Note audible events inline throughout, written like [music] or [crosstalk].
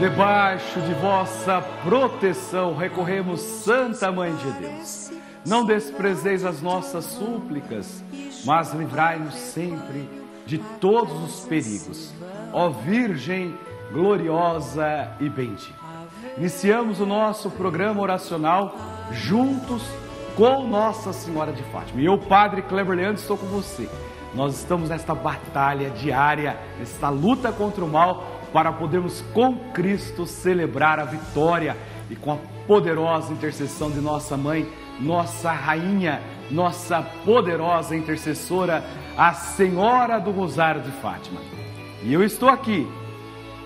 Debaixo de vossa proteção recorremos, Santa Mãe de Deus. Não desprezeis as nossas súplicas, mas livrai-nos sempre de todos os perigos. Ó Virgem gloriosa e bendita. Iniciamos o nosso programa oracional juntos com Nossa Senhora de Fátima. E eu, Padre Kleber Leandro, estou com você. Nós estamos nesta batalha diária, nesta luta contra o mal, para podermos com Cristo celebrar a vitória e com a poderosa intercessão de nossa mãe, nossa rainha, nossa poderosa intercessora, a Senhora do Rosário de Fátima. E eu estou aqui,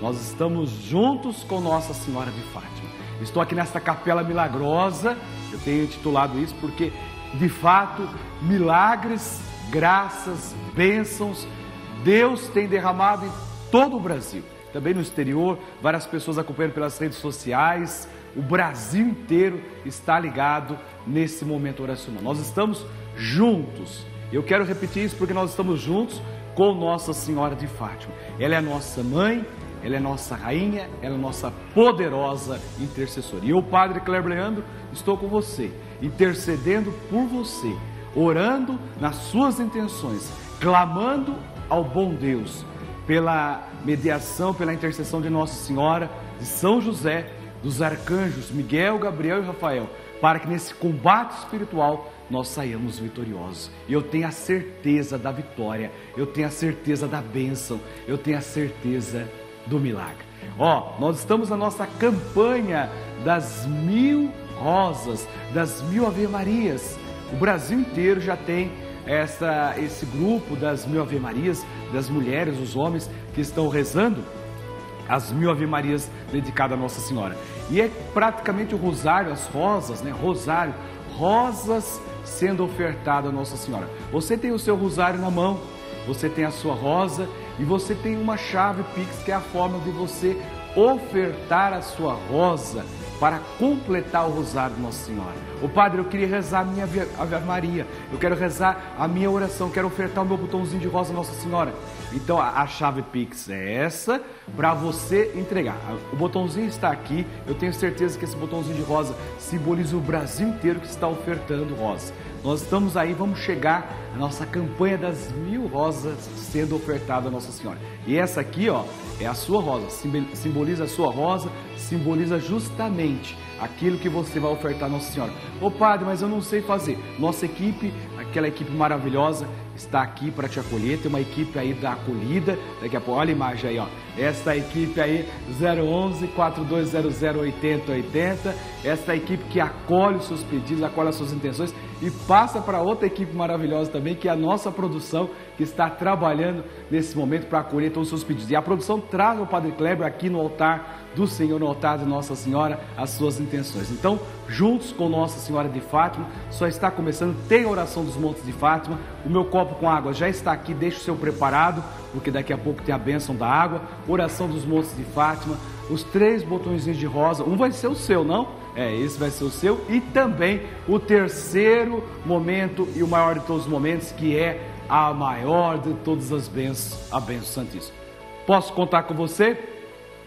nós estamos juntos com Nossa Senhora de Fátima. Estou aqui nesta capela milagrosa, eu tenho intitulado isso porque, de fato, milagres, graças, bênçãos, Deus tem derramado em todo o Brasil também no exterior, várias pessoas acompanhando pelas redes sociais. O Brasil inteiro está ligado nesse momento oracional. Nós estamos juntos. Eu quero repetir isso porque nós estamos juntos com Nossa Senhora de Fátima. Ela é nossa mãe, ela é nossa rainha, ela é nossa poderosa intercessora. E eu, Padre Kleber Leandro, estou com você, intercedendo por você, orando nas suas intenções, clamando ao bom Deus pela mediação, pela intercessão de Nossa Senhora, de São José, dos arcanjos Miguel, Gabriel e Rafael, para que nesse combate espiritual nós saiamos vitoriosos. E eu tenho a certeza da vitória, eu tenho a certeza da bênção, eu tenho a certeza do milagre. Ó, nós estamos na nossa campanha das mil rosas, das mil Ave Marias. O Brasil inteiro já tem essa, esse grupo das mil Ave Marias, das mulheres, os homens que estão rezando as mil Ave Marias dedicadas a Nossa Senhora. E é praticamente o rosário, as rosas, né? Rosário, rosas sendo ofertado a Nossa Senhora. Você tem o seu rosário na mão, você tem a sua rosa e você tem uma chave Pix que é a forma de você ofertar a sua rosa para completar o rosário de Nossa Senhora. O Padre, eu queria rezar a minha Ave Maria, eu quero rezar a minha oração, quero ofertar o meu botãozinho de rosa Nossa Senhora. Então a, a chave Pix é essa para você entregar. O botãozinho está aqui, eu tenho certeza que esse botãozinho de rosa simboliza o Brasil inteiro que está ofertando rosa. Nós estamos aí, vamos chegar à nossa campanha das mil rosas sendo ofertada a Nossa Senhora. E essa aqui, ó, é a sua rosa, simboliza a sua rosa, simboliza justamente aquilo que você vai ofertar a Nossa Senhora. Ô padre, mas eu não sei fazer. Nossa equipe, aquela equipe maravilhosa, está aqui para te acolher. Tem uma equipe aí da acolhida. Daqui a pouco, olha a imagem aí, ó. Essa equipe aí, 011 4200 8080. Essa equipe que acolhe os seus pedidos, acolhe as suas intenções e passa para outra equipe maravilhosa também, que é a nossa produção, que está trabalhando nesse momento para acolher todos os seus pedidos. E a produção traz o Padre Kleber aqui no altar do Senhor, no altar de Nossa Senhora, as suas intenções. Então, juntos com Nossa Senhora de Fátima, só está começando, tem a oração dos Montes de Fátima, o meu copo com água já está aqui, deixe o seu preparado, porque daqui a pouco tem a bênção da água, oração dos Montes de Fátima, os três botõezinhos de rosa, um vai ser o seu, não? É, esse vai ser o seu. E também o terceiro momento e o maior de todos os momentos, que é a maior de todas as bênçãos, a bênção Santíssima. Posso contar com você?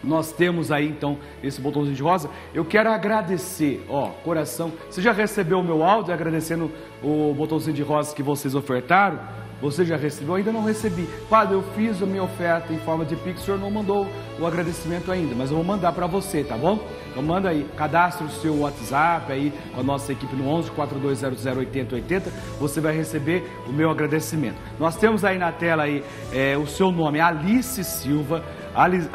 Nós temos aí então esse botãozinho de rosa. Eu quero agradecer, ó, coração. Você já recebeu o meu áudio agradecendo o botãozinho de rosa que vocês ofertaram? Você já recebeu? Ainda não recebi. Padre, eu fiz a minha oferta em forma de Pix, o senhor não mandou o agradecimento ainda, mas eu vou mandar para você, tá bom? Então manda aí, cadastre o seu WhatsApp aí com a nossa equipe no 11 4200 8080, você vai receber o meu agradecimento. Nós temos aí na tela aí é, o seu nome, Alice Silva, Alice,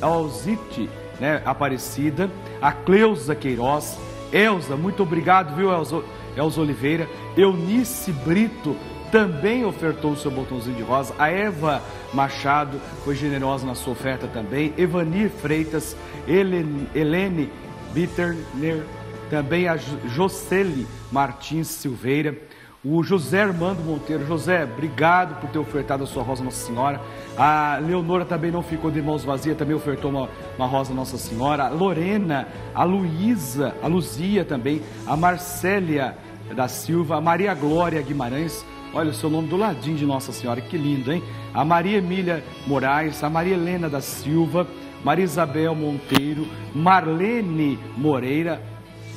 Alzite, né, Aparecida, a Cleusa Queiroz, Elza, muito obrigado, viu, Elza, Elza Oliveira, Eunice Brito, também ofertou o seu botãozinho de rosa. A Eva Machado foi generosa na sua oferta também. Evanir Freitas, Helene, Helene Bitterner, também a Jocely Martins Silveira, o José Armando Monteiro. José, obrigado por ter ofertado a sua rosa Nossa Senhora. A Leonora também não ficou de mãos vazias, também ofertou uma, uma rosa Nossa Senhora. A Lorena, a Luísa, a Luzia também, a Marcélia da Silva, a Maria Glória Guimarães. Olha o seu nome do ladinho de Nossa Senhora, que lindo, hein? A Maria Emília Moraes, a Maria Helena da Silva, Maria Isabel Monteiro, Marlene Moreira,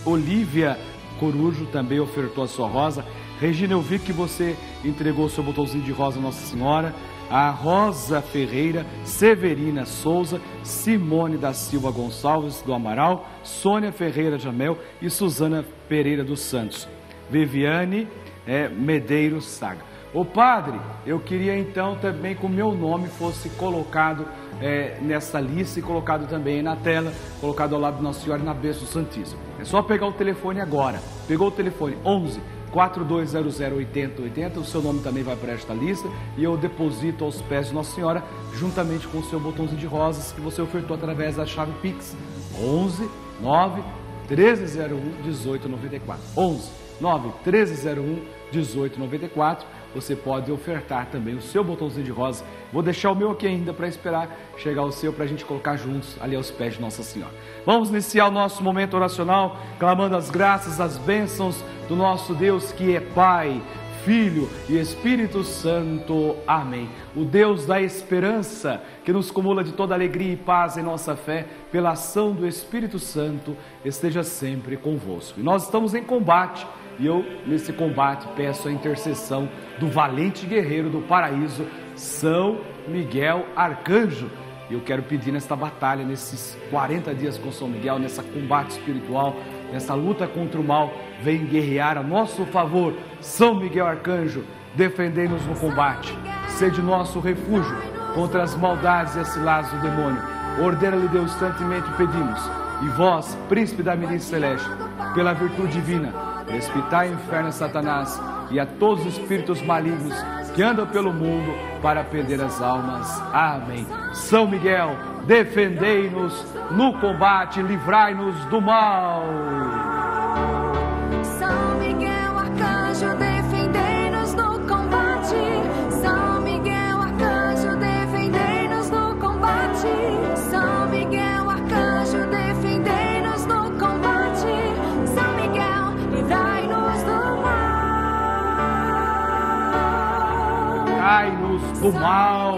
Olívia Corujo também ofertou a sua rosa. Regina, eu vi que você entregou o seu botãozinho de rosa Nossa Senhora. A Rosa Ferreira, Severina Souza, Simone da Silva Gonçalves do Amaral, Sônia Ferreira Jamel e Suzana Pereira dos Santos. Viviane é, Medeiros Saga. O padre, eu queria então também que o meu nome fosse colocado é, nessa lista e colocado também na tela, colocado ao lado de Nossa Senhora na bênção Santíssima. É só pegar o telefone agora. Pegou o telefone 11 4200 8080, o seu nome também vai para esta lista e eu deposito aos pés de Nossa Senhora, juntamente com o seu botãozinho de rosas que você ofertou através da chave Pix 11 9 1301 1894. 11 9 1301 1894 você pode ofertar também o seu botãozinho de rosa. Vou deixar o meu aqui ainda para esperar chegar o seu para a gente colocar juntos ali aos pés de Nossa Senhora. Vamos iniciar o nosso momento oracional clamando as graças, as bênçãos do nosso Deus que é Pai, Filho e Espírito Santo. Amém. O Deus da esperança, que nos cumula de toda alegria e paz em nossa fé, pela ação do Espírito Santo, esteja sempre convosco. E nós estamos em combate e eu, nesse combate, peço a intercessão do valente guerreiro do paraíso, São Miguel Arcanjo. E eu quero pedir nesta batalha, nesses 40 dias com São Miguel, nessa combate espiritual, nessa luta contra o mal, vem guerrear a nosso favor. São Miguel Arcanjo, defendei-nos no combate. Sede nosso refúgio contra as maldades e as ciladas do demônio. Ordena-lhe Deus, santemente pedimos. E vós, príncipe da milícia celeste, pela virtude divina, Prespitai o inferno a Satanás e a todos os espíritos malignos que andam pelo mundo para perder as almas. Amém. São Miguel, defendei-nos no combate, livrai-nos do mal. Livrai-nos do mal.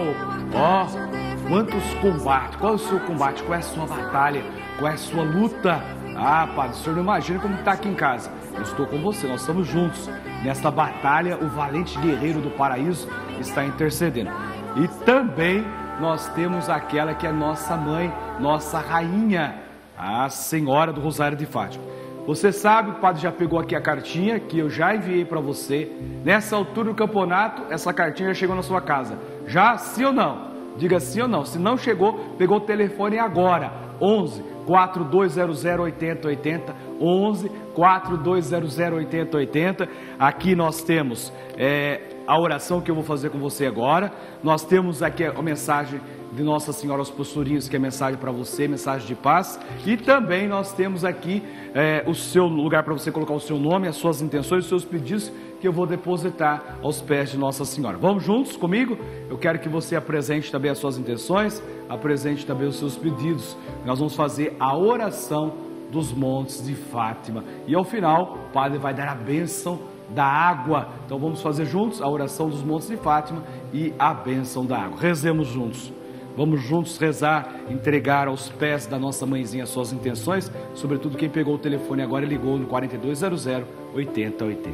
Ó, oh, quantos combates, qual é o seu combate, qual é a sua batalha, qual é a sua luta? Ah, Padre, o senhor não imagina como está aqui em casa. Eu estou com você, nós estamos juntos. Nesta batalha, o valente guerreiro do paraíso está intercedendo. E também nós temos aquela que é nossa mãe, nossa rainha, a Senhora do Rosário de Fátima. Você sabe, o padre já pegou aqui a cartinha que eu já enviei para você. Nessa altura do campeonato, essa cartinha já chegou na sua casa. Já sim ou não? Diga sim ou não. Se não chegou, pegou o telefone agora. 11 4200 8080 11 4200 8080. Aqui nós temos é, a oração que eu vou fazer com você agora. Nós temos aqui a mensagem de Nossa Senhora aos Posturinhos, que é mensagem para você, mensagem de paz. E também nós temos aqui é, o seu lugar para você colocar o seu nome, as suas intenções, os seus pedidos, que eu vou depositar aos pés de Nossa Senhora. Vamos juntos comigo? Eu quero que você apresente também as suas intenções, apresente também os seus pedidos. Nós vamos fazer a oração dos montes de Fátima. E ao final, o Padre vai dar a bênção da água. Então vamos fazer juntos a oração dos montes de Fátima e a bênção da água. Rezemos juntos. Vamos juntos rezar, entregar aos pés da nossa mãezinha suas intenções, sobretudo quem pegou o telefone agora e ligou no 4200 8080.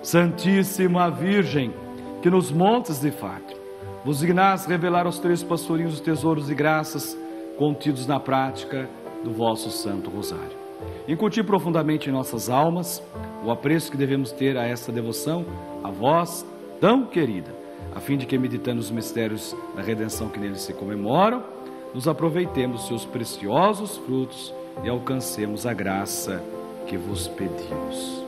Santíssima Virgem, que nos montes de Fátima vos dignais revelar aos três pastorinhos os tesouros e graças contidos na prática do vosso Santo Rosário. Incutir profundamente em nossas almas o apreço que devemos ter a esta devoção, a vós tão querida a fim de que, meditando os mistérios da redenção que neles se comemoram, nos aproveitemos seus preciosos frutos e alcancemos a graça que vos pedimos.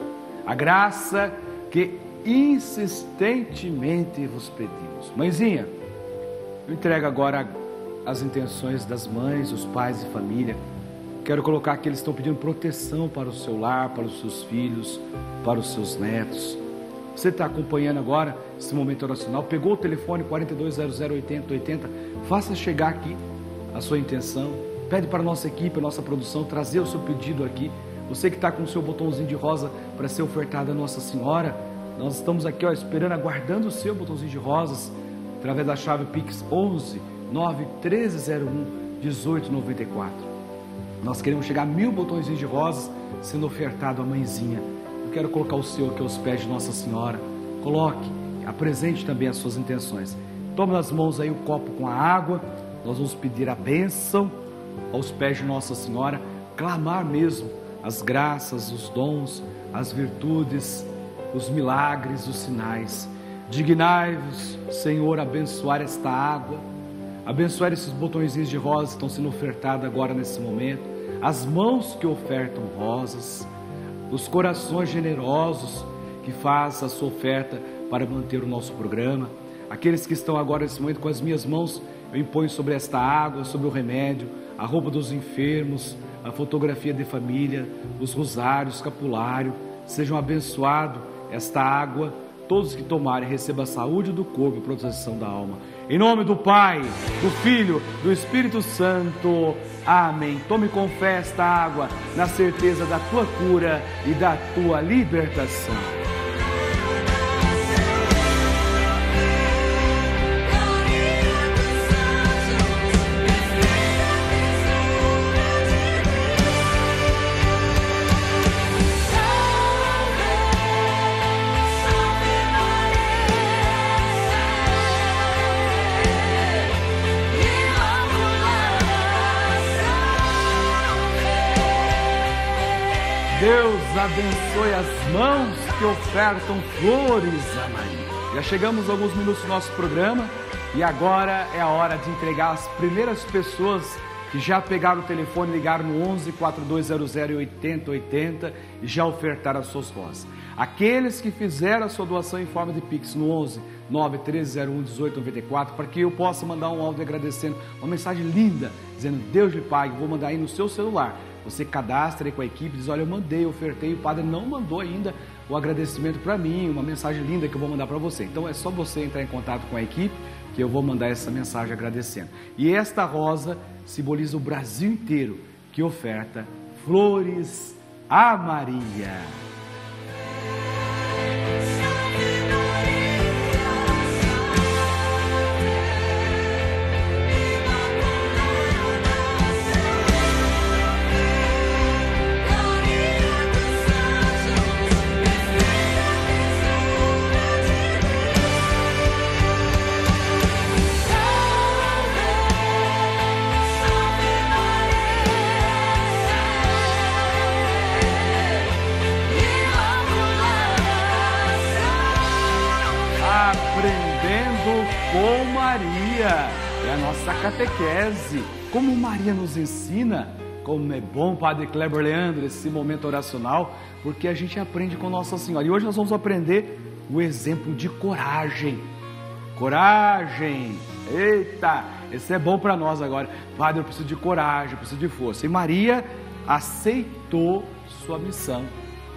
A graça que insistentemente vos pedimos. Mãezinha, eu entrego agora as intenções das mães, os pais e família. Quero colocar que eles estão pedindo proteção para o seu lar, para os seus filhos, para os seus netos Você está acompanhando agora esse momento oracional, pegou o telefone 42008080, faça chegar aqui a sua intenção, pede para a nossa equipe, a nossa produção, trazer o seu pedido aqui. Você que está com o seu botãozinho de rosa para ser ofertado a Nossa Senhora, nós estamos aqui ó, esperando, aguardando o seu botãozinho de rosas, através da chave Pix 11 91301 1894. Nós queremos chegar a mil botõezinhos de rosas sendo ofertado à mãezinha. Eu quero colocar o seu aqui aos pés de Nossa Senhora. Coloque, apresente também as suas intenções. Tome nas mãos aí o copo com a água. Nós vamos pedir a bênção aos pés de Nossa Senhora, clamar mesmo as graças, os dons, as virtudes, os milagres, os sinais. Dignai-vos, Senhor, abençoar esta água, abençoar esses botõezinhos de rosas que estão sendo ofertados agora nesse momento, as mãos que ofertam rosas, os corações generosos que fazem a sua oferta para manter o nosso programa, aqueles que estão agora nesse momento com as minhas mãos, eu imponho sobre esta água, sobre o remédio, a roupa dos enfermos, a fotografia de família, os rosários, escapulário, sejam abençoados esta água, todos que tomarem recebam a saúde do corpo e proteção da alma. Em nome do Pai, do Filho, do Espírito Santo. Amém. Tome com fé esta água, na certeza da tua cura e da tua libertação. Mãos que ofertam flores a Maria. Já chegamos a alguns minutos do nosso programa e agora é a hora de entregar as primeiras pessoas que já pegaram o telefone, ligaram no 11 4200 8080 e já ofertaram as suas vozes. Aqueles que fizeram a sua doação em forma de Pix no 11 91301 1894 para que eu possa mandar um áudio agradecendo, uma mensagem linda, dizendo Deus lhe pague, vou mandar aí no seu celular você cadastra aí com a equipe, diz: Olha, eu mandei, ofertei, o padre não mandou ainda o agradecimento para mim, uma mensagem linda que eu vou mandar para você. Então é só você entrar em contato com a equipe que eu vou mandar essa mensagem agradecendo. E esta rosa simboliza o Brasil inteiro que oferta flores a Maria. Catequese. Como Maria nos ensina, como é bom, Padre Kleber Leandro, esse momento oracional, porque a gente aprende com Nossa Senhora. E hoje nós vamos aprender o exemplo de coragem. Coragem! Eita! Esse é bom para nós agora. Padre, eu preciso de coragem, eu preciso de força. E Maria aceitou sua missão.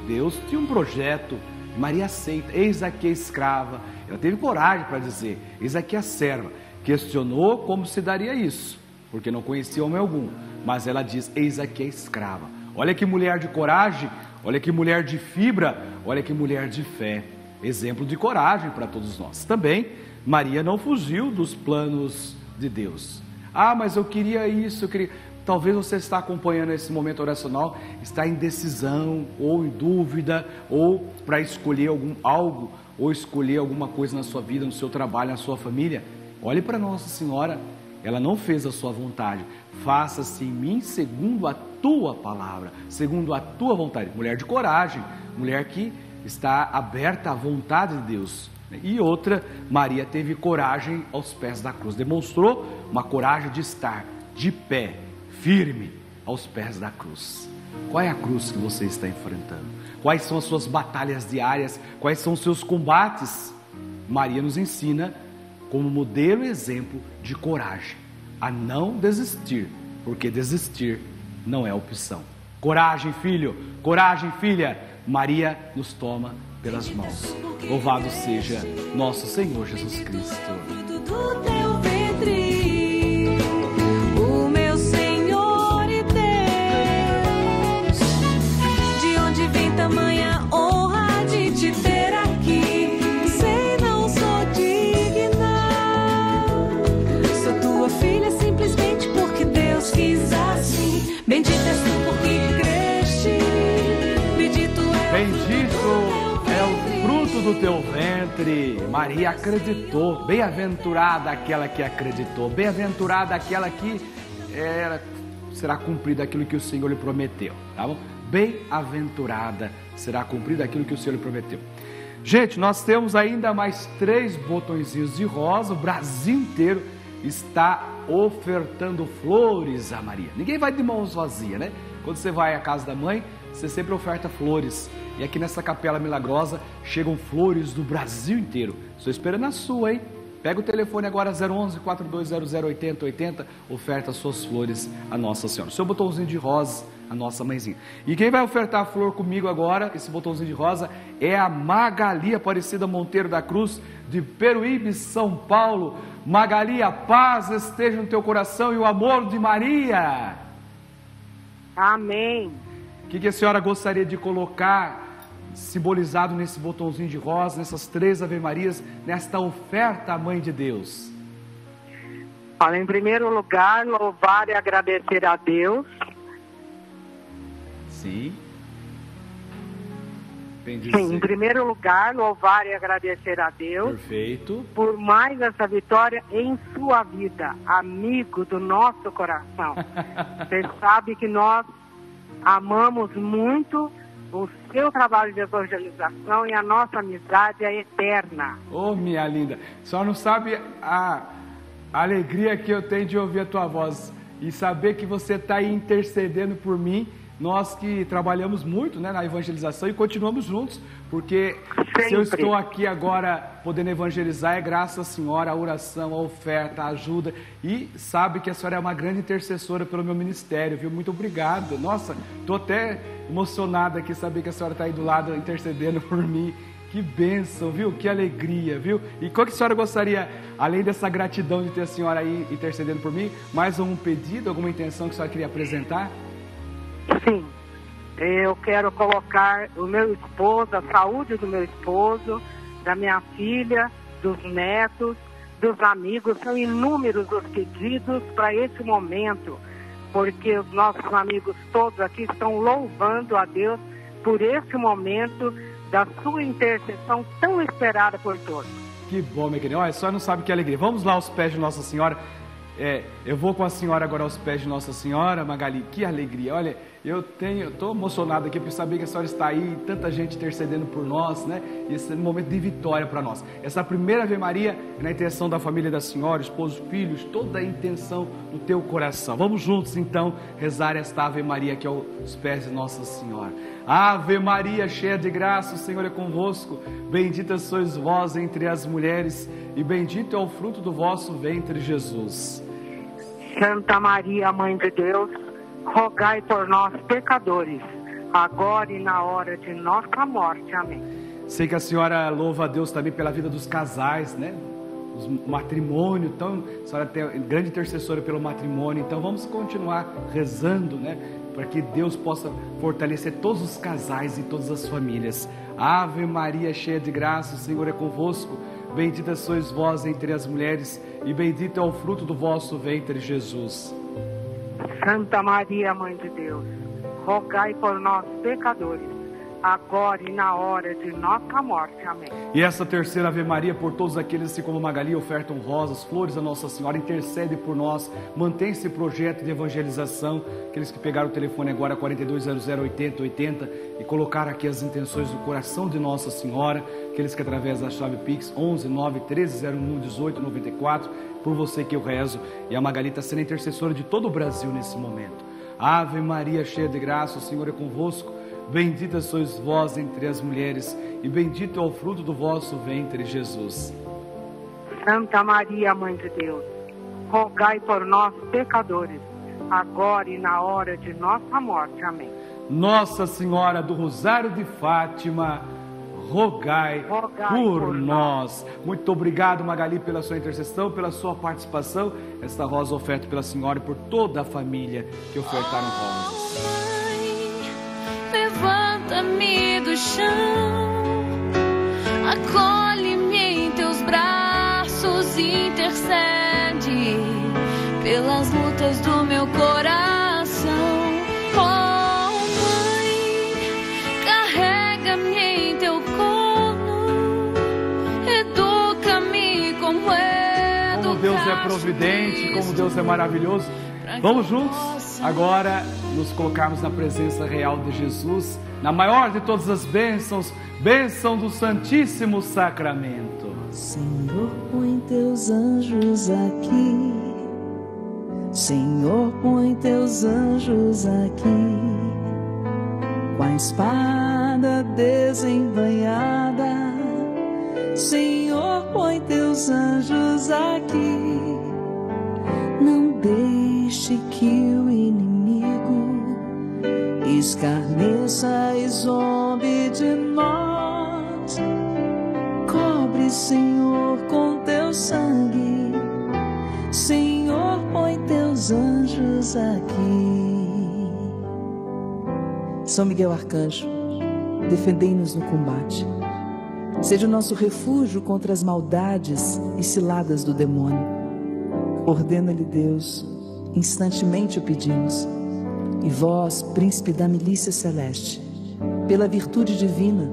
Deus tinha um projeto. Maria aceita. Eis aqui a escrava. Ela teve coragem para dizer: Eis aqui a serva. Questionou como se daria isso, porque não conhecia homem algum. Mas ela diz: Eis aqui a escrava. Olha que mulher de coragem, olha que mulher de fibra, olha que mulher de fé. Exemplo de coragem para todos nós. Também, Maria não fugiu dos planos de Deus. Ah, mas eu queria isso, eu queria. Talvez você está acompanhando esse momento oracional, está em decisão, ou em dúvida, ou para escolher algum algo, ou escolher alguma coisa na sua vida, no seu trabalho, na sua família. Olhe para Nossa Senhora, ela não fez a sua vontade. Faça-se em mim segundo a tua palavra, segundo a tua vontade. Mulher de coragem, mulher que está aberta à vontade de Deus. E outra, Maria teve coragem aos pés da cruz, demonstrou uma coragem de estar de pé, firme aos pés da cruz. Qual é a cruz que você está enfrentando? Quais são as suas batalhas diárias? Quais são os seus combates? Maria nos ensina como modelo e exemplo de coragem, a não desistir, porque desistir não é opção. Coragem, filho, coragem, filha. Maria nos toma pelas mãos. Louvado seja nosso Senhor Jesus Cristo. Do teu ventre. Maria acreditou. Bem-aventurada aquela que acreditou. Bem-aventurada aquela que era, será cumprida aquilo que o Senhor lhe prometeu. Tá bom? Bem-aventurada será cumprida aquilo que o Senhor lhe prometeu. Gente, nós temos ainda mais três botõezinhos de rosa. O Brasil inteiro está ofertando flores a Maria. Ninguém vai de mãos vazias, né? Quando você vai à casa da mãe, você sempre oferta flores. E aqui nessa capela milagrosa chegam flores do Brasil inteiro. Estou esperando a sua, hein? Pega o telefone agora 011 4200 8080, oferta suas flores a Nossa Senhora. Seu botãozinho de rosa, a nossa mãezinha. E quem vai ofertar a flor comigo agora, esse botãozinho de rosa, é a Magali Aparecida Monteiro da Cruz, de Peruíbe, São Paulo. Magali, a paz esteja no teu coração e o amor de Maria. Amém. O que, que a senhora gostaria de colocar simbolizado nesse botãozinho de rosa, nessas três Ave Marias, nesta oferta à Mãe de Deus? Olha, em primeiro lugar, louvar e agradecer a Deus Sim. Sim, em primeiro lugar, louvar e agradecer a Deus Perfeito. por mais essa vitória em sua vida, amigo do nosso coração. [laughs] Você sabe que nós amamos muito o seu trabalho de evangelização e a nossa amizade é eterna. Ô, minha linda, só não sabe a alegria que eu tenho de ouvir a tua voz e saber que você está intercedendo por mim. Nós que trabalhamos muito né, na evangelização e continuamos juntos, porque se eu Sempre. estou aqui agora podendo evangelizar é graças à senhora, a oração, a oferta, a ajuda e sabe que a senhora é uma grande intercessora pelo meu ministério, viu? Muito obrigado. Nossa, estou até emocionado aqui saber que a senhora está aí do lado intercedendo [laughs] por mim. Que bênção, viu? Que alegria, viu? E qual que a senhora gostaria, além dessa gratidão de ter a senhora aí intercedendo por mim, mais algum pedido, alguma intenção que a senhora queria apresentar? Sim, eu quero colocar o meu esposo, a saúde do meu esposo, da minha filha, dos netos, dos amigos. São inúmeros os pedidos para esse momento, porque os nossos amigos todos aqui estão louvando a Deus por esse momento da sua intercessão tão esperada por todos. Que bom, minha querida. Olha, só não sabe que alegria. Vamos lá aos pés de Nossa Senhora. É, eu vou com a senhora agora aos pés de Nossa Senhora, Magali. Que alegria. Olha, eu tenho, estou emocionado aqui por saber que a senhora está aí, tanta gente intercedendo por nós, né? E esse é um momento de vitória para nós. Essa primeira Ave Maria é na intenção da família da senhora, esposo, filhos, toda a intenção do teu coração. Vamos juntos então rezar esta Ave Maria aqui aos pés de Nossa Senhora. Ave Maria, cheia de graça, o Senhor é convosco. Bendita sois vós entre as mulheres, e bendito é o fruto do vosso ventre, Jesus. Santa Maria, Mãe de Deus, rogai por nós, pecadores, agora e na hora de nossa morte. Amém. Sei que a senhora louva a Deus também pela vida dos casais, né? O matrimônio, então, a senhora é grande intercessora pelo matrimônio, então vamos continuar rezando, né? Para que Deus possa fortalecer todos os casais e todas as famílias. Ave Maria, cheia de graça, o Senhor é convosco. Bendita sois vós entre as mulheres, e bendito é o fruto do vosso ventre, Jesus. Santa Maria, Mãe de Deus, rogai por nós, pecadores, agora e na hora de nossa morte. Amém. E essa terceira Ave Maria, por todos aqueles que, como Magali, ofertam rosas, flores a Nossa Senhora, intercede por nós, mantém esse projeto de evangelização. Aqueles que pegaram o telefone agora, 4200 8080, e colocaram aqui as intenções do coração de Nossa Senhora. Aqueles que, através da chave Pix 11 9 1301 18 94, por você que eu rezo. E a Magali está sendo intercessora de todo o Brasil nesse momento. Ave Maria, cheia de graça, o Senhor é convosco. Bendita sois vós entre as mulheres, e bendito é o fruto do vosso ventre, Jesus. Santa Maria, Mãe de Deus, rogai por nós, pecadores, agora e na hora de nossa morte. Amém. Nossa Senhora do Rosário de Fátima, rogai, Rogai por, por nós. Muito obrigado, Magali, pela sua intercessão, pela sua participação. Esta rosa oferta pela senhora e por toda a família que ofertaram rosas. Mãe, levanta-me do chão, acolhe-me em teus braços, intercede pelas lutas do meu coração. É providente, como Deus é maravilhoso. Vamos juntos agora nos colocarmos na presença real de Jesus, na maior de todas as bênçãos, bênção do Santíssimo Sacramento. Senhor, põe teus anjos aqui. Senhor, põe teus anjos aqui. Com a espada desembanhada. Senhor, põe teus anjos aqui. Não deixe que o inimigo escarneça e zombe de nós. Cobre, Senhor, com teu sangue. Senhor, põe teus anjos aqui. São Miguel Arcanjo, defendei-nos no combate. Seja o nosso refúgio contra as maldades e ciladas do demônio. Ordena-lhe Deus, instantemente o pedimos. E vós, príncipe da milícia celeste, pela virtude divina,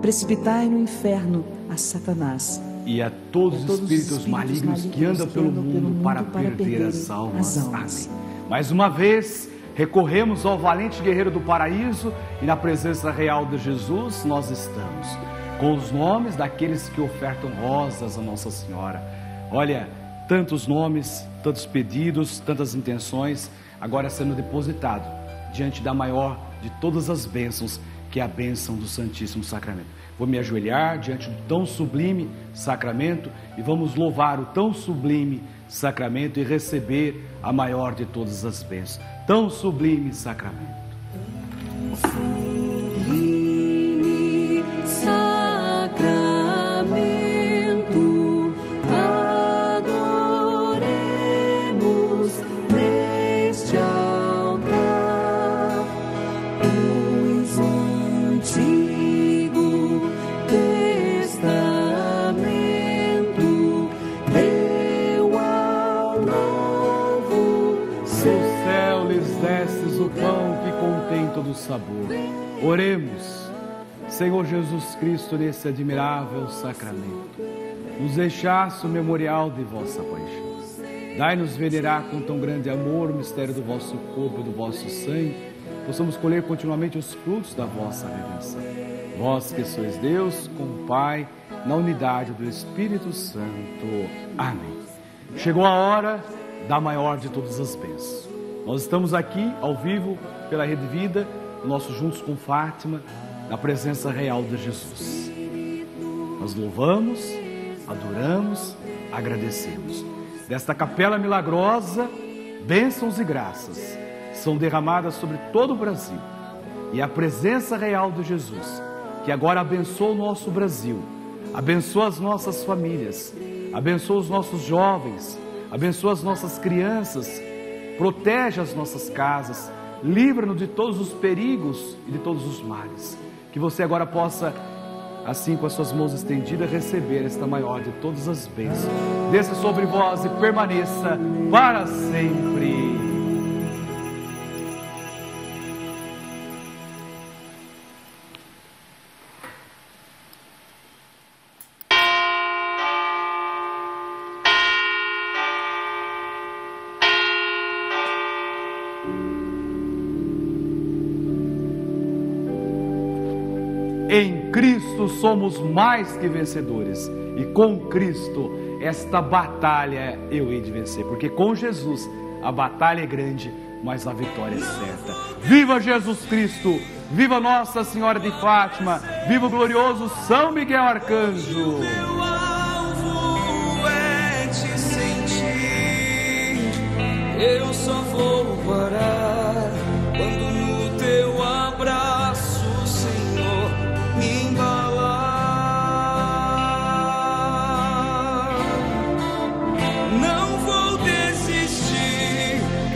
precipitai no inferno a Satanás E a todos a os todos os espíritos espíritos malignos que malignos andam que pelo andam pelo mundo mundo para para perder perder as almas. as almas. Mais uma vez, recorremos ao valente guerreiro do paraíso e na presença real de Jesus nós estamos. Com os nomes daqueles que ofertam rosas a Nossa Senhora. Olha, tantos nomes, tantos pedidos, tantas intenções, agora sendo depositado diante da maior de todas as bênçãos, que é a bênção do Santíssimo Sacramento. Vou me ajoelhar diante do tão sublime sacramento e vamos louvar o tão sublime sacramento e receber a maior de todas as bênçãos. Tão sublime sacramento. Sublime Cristo, nesse admirável sacramento, nos deixaste o memorial de vossa paixão. Dai-nos venerar com tão grande amor o mistério do vosso corpo e do vosso sangue, possamos colher continuamente os frutos da vossa redenção. Vós que sois Deus, com o Pai, na unidade do Espírito Santo. Amém. Chegou a hora da maior de todas as bênçãos. Nós estamos aqui ao vivo pela Rede Vida, nossos juntos com Fátima, na presença real de Jesus. Nós louvamos, adoramos, agradecemos. Desta capela milagrosa, bênçãos e graças são derramadas sobre todo o Brasil. E a presença real de Jesus, que agora abençoa o nosso Brasil, abençoa as nossas famílias, abençoa os nossos jovens, abençoa as nossas crianças, protege as nossas casas, livra-nos de todos os perigos e de todos os males. Que você agora possa, assim com as suas mãos estendidas, receber esta maior de todas as bênçãos. Desça sobre vós e permaneça para sempre. Em Cristo somos mais que vencedores. E com Cristo, esta batalha eu hei de vencer. Porque com Jesus, a batalha é grande, mas a vitória é certa. Viva Jesus Cristo! Viva Nossa Senhora de Fátima! Viva o glorioso São Miguel Arcanjo! É. Eu só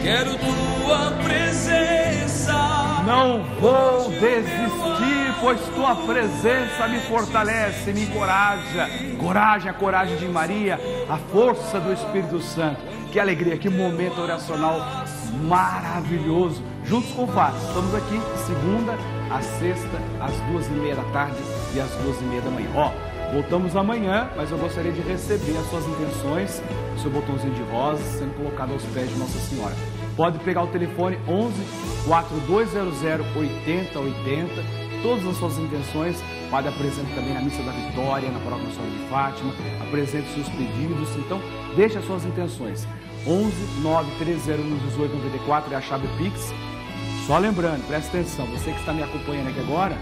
Quero tua presença. Não vou desistir, pois tua presença me fortalece, me encoraja. Coragem, a coragem de Maria, a força do Espírito Santo. Que alegria, que momento oracional maravilhoso. Juntos com o Fábio, estamos aqui segunda, a sexta, às duas e meia da tarde e às duas e meia da manhã. Ó, voltamos amanhã, mas eu gostaria de receber as suas intenções, seu botãozinho de rosa sendo colocado aos pés de Nossa Senhora. Pode pegar o telefone 11 4200 8080 todas as suas intenções. Padre apresenta também na Missa da Vitória, na Paróquia Senhora de Fátima, apresente seus pedidos. Então, deixe as suas intenções. 11 930 18 94 é a chave Pix. Só lembrando, presta atenção, você que está me acompanhando aqui agora,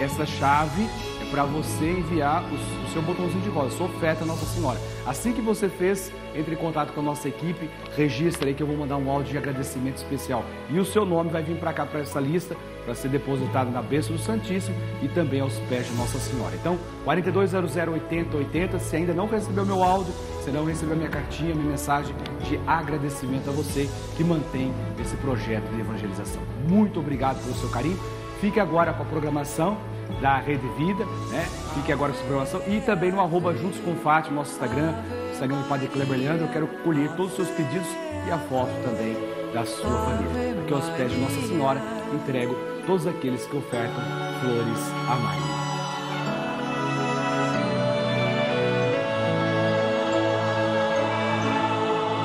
essa chave é para você enviar o, o, seu botãozinho de rosa, sua oferta Nossa Senhora. Assim que você fez, entre em contato com a nossa equipe, registre aí que eu vou mandar um áudio de agradecimento especial. E o seu nome vai vir para cá, para essa lista, para ser depositado na bênção do Santíssimo e também aos pés de Nossa Senhora. Então, 42008080, se ainda não recebeu meu áudio, se não recebeu minha cartinha, minha mensagem de agradecimento a você que mantém esse projeto de evangelização. Muito obrigado pelo seu carinho. Fique agora com a programação da Rede Vida, né? Fique agora com a programação e também no arroba Juntos com Fátima, nosso Instagram, Instagram do Padre Kleber Leandro. Eu quero colher todos os seus pedidos e a foto também da sua família. Porque aos pés de Nossa Senhora entrego todos aqueles que ofertam flores a Maria.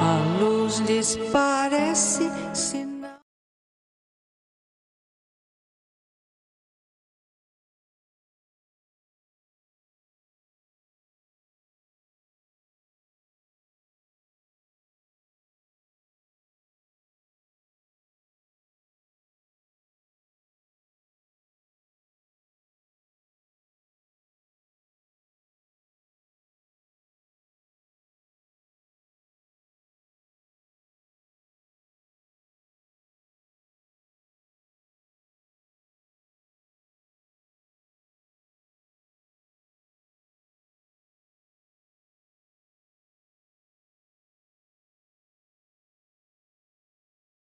A luz lhes parece